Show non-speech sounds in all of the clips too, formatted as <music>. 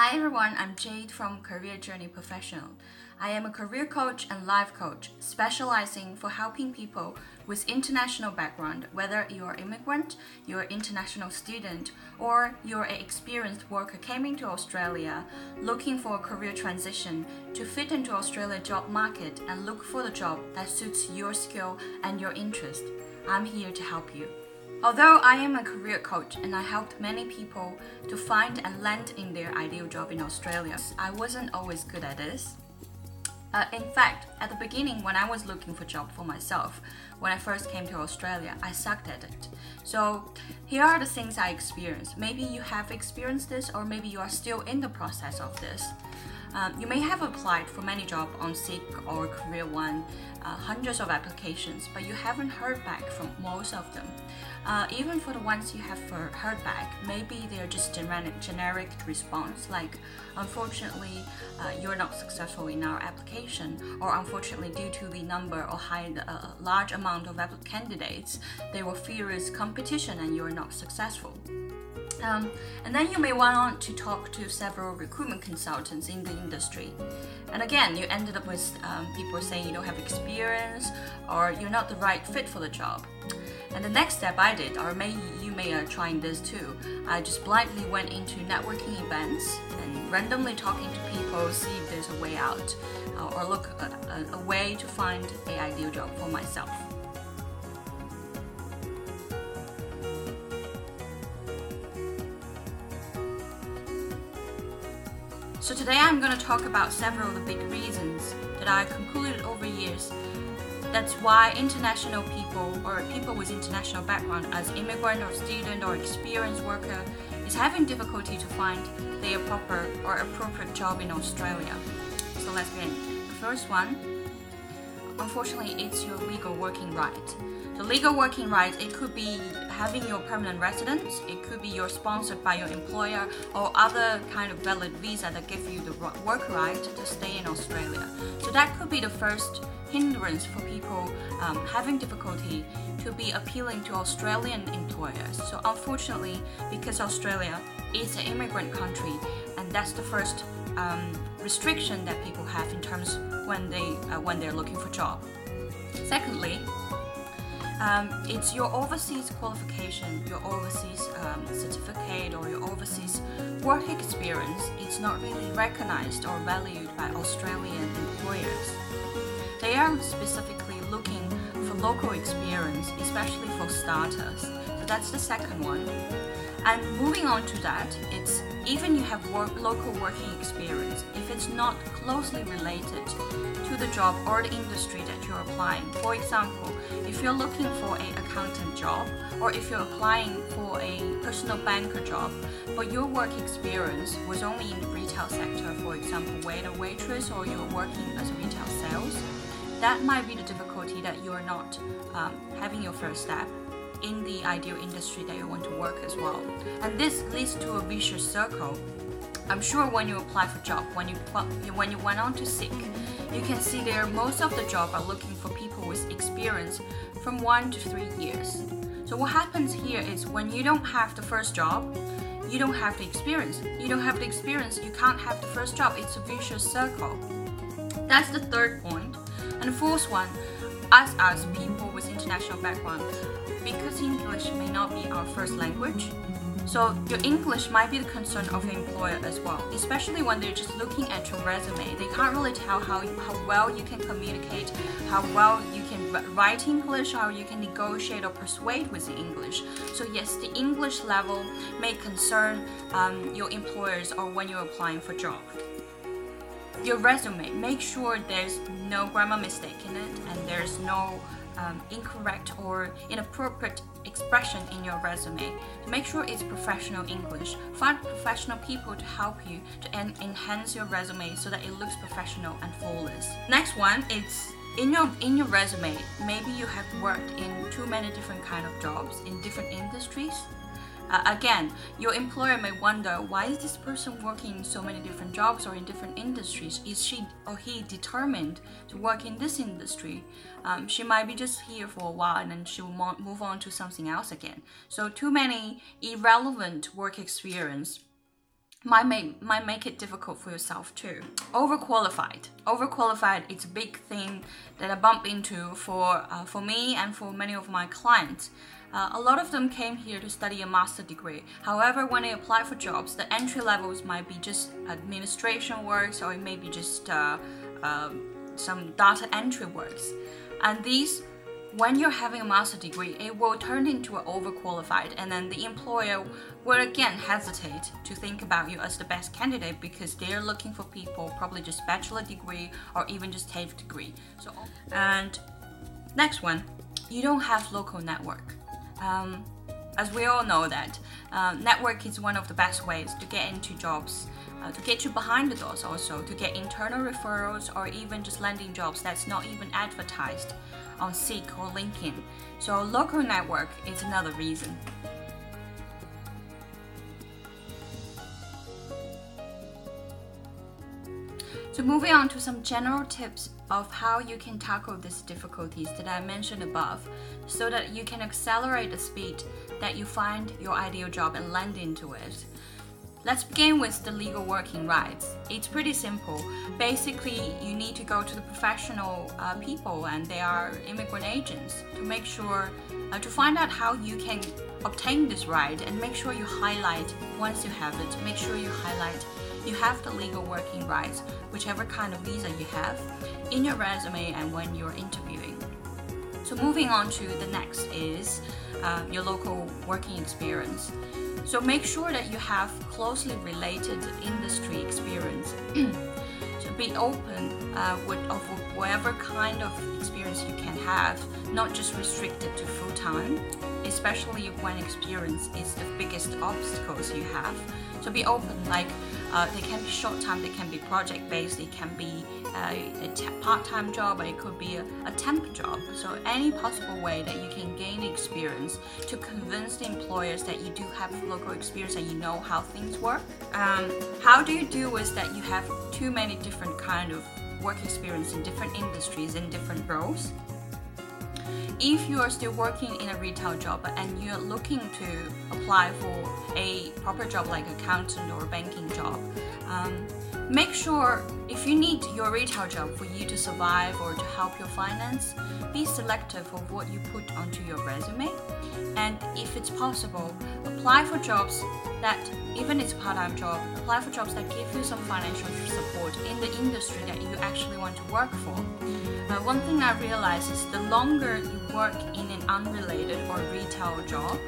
Hi everyone, I'm Jade from Career Journey Professional. I am a career coach and life coach specializing for helping people with international background, whether you're immigrant, you're international student, or you're an experienced worker coming to Australia looking for a career transition to fit into Australia job market and look for the job that suits your skill and your interest. I'm here to help you. Although I am a career coach and I helped many people to find and land in their ideal job in Australia, I wasn't always good at this. Uh, in fact, at the beginning, when I was looking for a job for myself, when I first came to Australia, I sucked at it. So here are the things I experienced. Maybe you have experienced this, or maybe you are still in the process of this. Um, you may have applied for many jobs on Seek or Career One, uh, hundreds of applications, but you haven't heard back from most of them. Uh, even for the ones you have heard back, maybe they're just generic, generic response like, unfortunately, uh, you're not successful in our application, or unfortunately, due to the number or high, uh, large amount of candidates, there were fierce competition and you're not successful. Um, and then you may want to talk to several recruitment consultants in the industry. And again, you ended up with um, people saying you don't have experience or you're not the right fit for the job. And the next step I did, or may you may are trying this too, I just blindly went into networking events and randomly talking to people, see if there's a way out, uh, or look a, a, a way to find a ideal job for myself. So today I'm going to talk about several of the big reasons that I concluded over years. That's why international people or people with international background as immigrant or student or experienced worker is having difficulty to find their proper or appropriate job in Australia. So let's begin. The first one, unfortunately, it's your legal working right. The legal working rights, it could be having your permanent residence, it could be you're sponsored by your employer, or other kind of valid visa that give you the work right to stay in Australia. So that could be the first hindrance for people um, having difficulty to be appealing to Australian employers. So unfortunately, because Australia is an immigrant country, and that's the first um, restriction that people have in terms when they uh, when they're looking for job. Secondly, um, it's your overseas qualification, your overseas um, certificate, or your overseas work experience. It's not really recognized or valued by Australian employers. They are specifically looking for local experience, especially for starters. So that's the second one. And moving on to that, it's even you have work, local working experience, if it's not closely related to the job or the industry that you're applying. For example, if you're looking for an accountant job or if you're applying for a personal banker job, but your work experience was only in the retail sector, for example, waiter, waitress, or you're working as retail sales, that might be the difficulty that you're not um, having your first step in the ideal industry that you want to work as well. And this leads to a vicious circle. I'm sure when you apply for job, when you when you went on to Seek, you can see there most of the job are looking for people with experience from one to three years. So what happens here is when you don't have the first job, you don't have the experience. You don't have the experience, you can't have the first job. It's a vicious circle. That's the third point. And the fourth one, us as people with international background, because English may not be our first language, so your English might be the concern of your employer as well, especially when they're just looking at your resume. They can't really tell how, how well you can communicate, how well you can write English, how you can negotiate or persuade with the English. So yes, the English level may concern um, your employers or when you're applying for job. Your resume, make sure there's no grammar mistake in it and there's no um, incorrect or inappropriate expression in your resume. To make sure it's professional English, find professional people to help you to en enhance your resume so that it looks professional and flawless. Next one is in your in your resume. Maybe you have worked in too many different kind of jobs in different industries uh, again, your employer may wonder why is this person working in so many different jobs or in different industries? Is she or he determined to work in this industry? Um, she might be just here for a while and then she will move on to something else again. So too many irrelevant work experience might make, might make it difficult for yourself too. Overqualified. Overqualified it's a big thing that I bump into for, uh, for me and for many of my clients. Uh, a lot of them came here to study a master degree. However, when they apply for jobs, the entry levels might be just administration works or it may be just uh, uh, some data entry works. And these when you're having a master degree, it will turn into an overqualified, and then the employer will again hesitate to think about you as the best candidate because they're looking for people probably just bachelor degree or even just TAFE degree. So, and next one, you don't have local network. Um, as we all know that um, network is one of the best ways to get into jobs uh, to get you behind the doors also to get internal referrals or even just landing jobs that's not even advertised on Seek or LinkedIn. So local network is another reason. So moving on to some general tips of how you can tackle these difficulties that I mentioned above so that you can accelerate the speed that you find your ideal job and land into it. Let's begin with the legal working rights. It's pretty simple. Basically, you need to go to the professional uh, people, and they are immigrant agents, to make sure uh, to find out how you can obtain this right and make sure you highlight once you have it. Make sure you highlight you have the legal working rights, whichever kind of visa you have, in your resume and when you're interviewing. So moving on to the next is uh, your local working experience. So make sure that you have closely related industry experience. <clears throat> so be open uh, with of whatever kind of experience you can have, not just restricted to full time, especially when experience is the biggest obstacles you have. So be open, like uh, they can be short time, they can be project based, it can be uh, a part time job, or it could be a, a, temp job. So, any possible way that you can gain experience to convince the employers that you do have local experience and you know how things work. Um, how do you do with that you have too many different kind of work experience in different industries in different roles? If you are still working in a retail job and you're looking to apply for a proper job like accountant or banking job, um, make sure if you need your retail job for you to survive or to help your finance, be selective of what you put onto your resume. And if it's possible, apply for jobs that, even it's a part time job, apply for jobs that give you some financial support in the industry that you actually want to work for. Uh, one thing I realized is the longer you work in an unrelated or retail job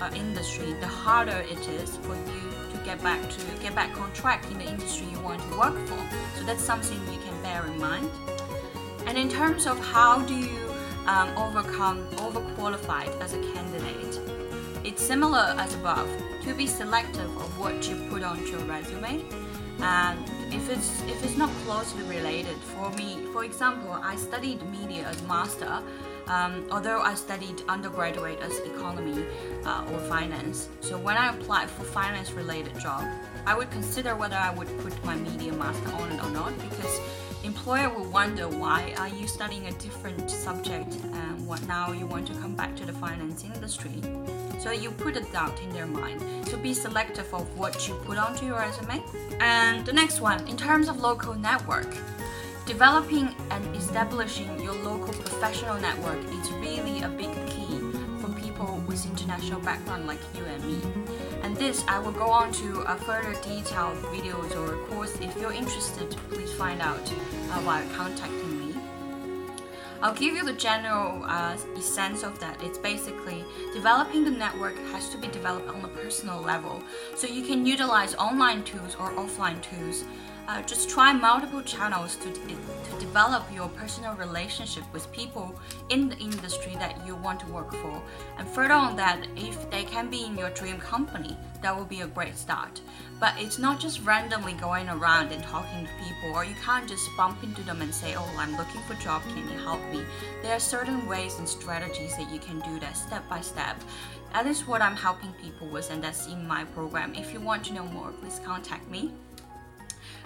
uh, industry, the harder it is for you get back to get back on track in the industry you want to work for. So that's something you can bear in mind. And in terms of how do you um, overcome overqualified as a candidate, it's similar as above. To be selective of what you put onto your resume, and if it's if it's not closely related, for me, for example, I studied media as master. Um, although I studied undergraduate as economy uh, or finance, so when I applied for finance related job, I would consider whether I would put my media master on it or not because employer will wonder why are you studying a different subject and what now you want to come back to the finance industry. So you put a doubt in their mind. So be selective of what you put onto your resume. And the next one, in terms of local network, developing and establishing your local professional network is really a big key for people with international background like you and me. And this I will go on to a further detailed videos or course. If you're interested, please find out uh, while contacting me. I'll give you the general uh, sense of that. It's basically developing the network has to be developed on a personal level. So you can utilize online tools or offline tools uh, just try multiple channels to, to develop your personal relationship with people in the industry that you want to work for. And further on that, if they can be in your dream company, that will be a great start. But it's not just randomly going around and talking to people, or you can't just bump into them and say, Oh, I'm looking for a job, can you help me? There are certain ways and strategies that you can do that step by step. That is what I'm helping people with, and that's in my program. If you want to know more, please contact me.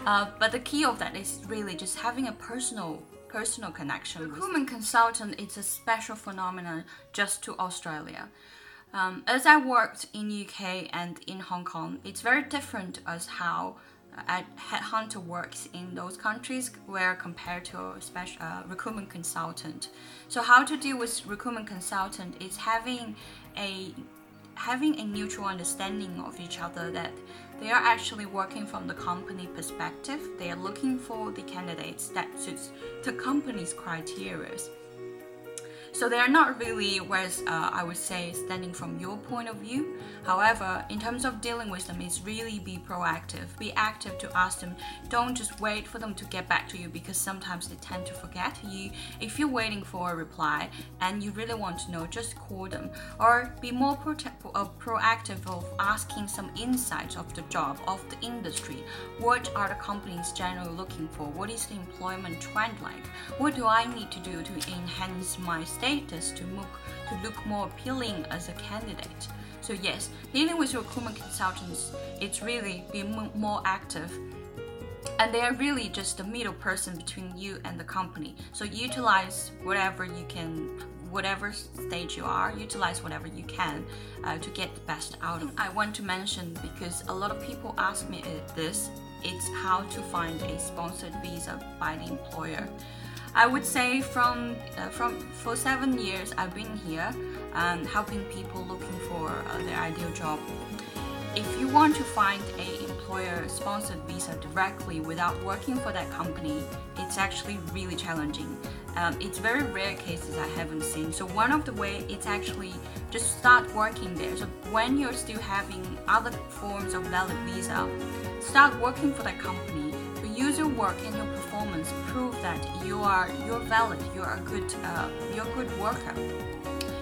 Uh, but the key of that is really just having a personal personal connection. Recruitment consultant is a special phenomenon just to Australia. Um, as I worked in UK and in Hong Kong, it's very different as how a headhunter works in those countries where compared to a special uh, recruitment consultant. So how to deal with recruitment consultant is having a having a mutual understanding of each other that they are actually working from the company perspective. They are looking for the candidates that suits the company's criteria. So they are not really, whereas uh, I would say, standing from your point of view. However, in terms of dealing with them, is really be proactive, be active to ask them. Don't just wait for them to get back to you because sometimes they tend to forget you. If you're waiting for a reply and you really want to know, just call them or be more uh, proactive of asking some insights of the job, of the industry. What are the companies generally looking for? What is the employment trend like? What do I need to do to enhance my? Status to look, to look more appealing as a candidate. So yes, dealing with recruitment consultants, it's really being more active and they are really just the middle person between you and the company. So utilize whatever you can, whatever stage you are, utilize whatever you can uh, to get the best out of. It. I want to mention because a lot of people ask me this. It's how to find a sponsored visa by the employer. I would say from uh, from for seven years I've been here, and helping people looking for uh, their ideal job. If you want to find a employer-sponsored visa directly without working for that company, it's actually really challenging. Um, it's very rare cases I haven't seen. So one of the way it's actually just start working there. So when you're still having other forms of valid visa, start working for that company use your work and your performance prove that you are you're valid, you are a good uh, you're a good worker.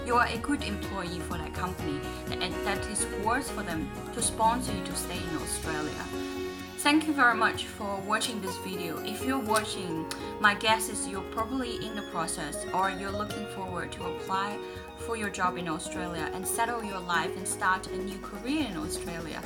You are a good employee for that company, and that is worth for them to sponsor you to stay in Australia. Thank you very much for watching this video. If you're watching, my guess is you're probably in the process or you're looking forward to apply for your job in Australia and settle your life and start a new career in Australia.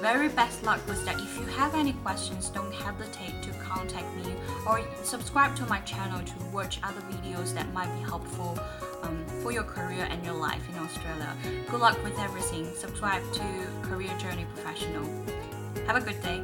Very best luck with that. If you have any questions, don't hesitate to contact me or subscribe to my channel to watch other videos that might be helpful um, for your career and your life in Australia. Good luck with everything. Subscribe to Career Journey Professional. Have a good day.